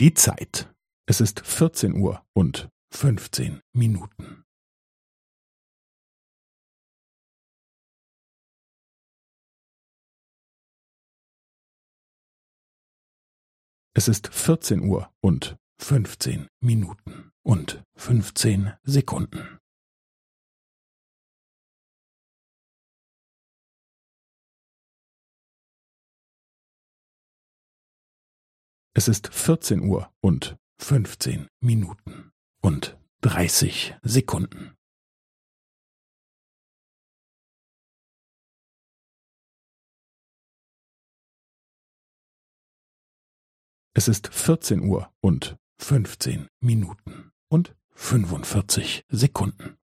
Die Zeit. Es ist vierzehn Uhr und fünfzehn Minuten. Es ist vierzehn Uhr und fünfzehn Minuten und fünfzehn Sekunden. Es ist vierzehn Uhr und fünfzehn Minuten und dreißig Sekunden. Es ist vierzehn Uhr und fünfzehn Minuten und fünfundvierzig Sekunden.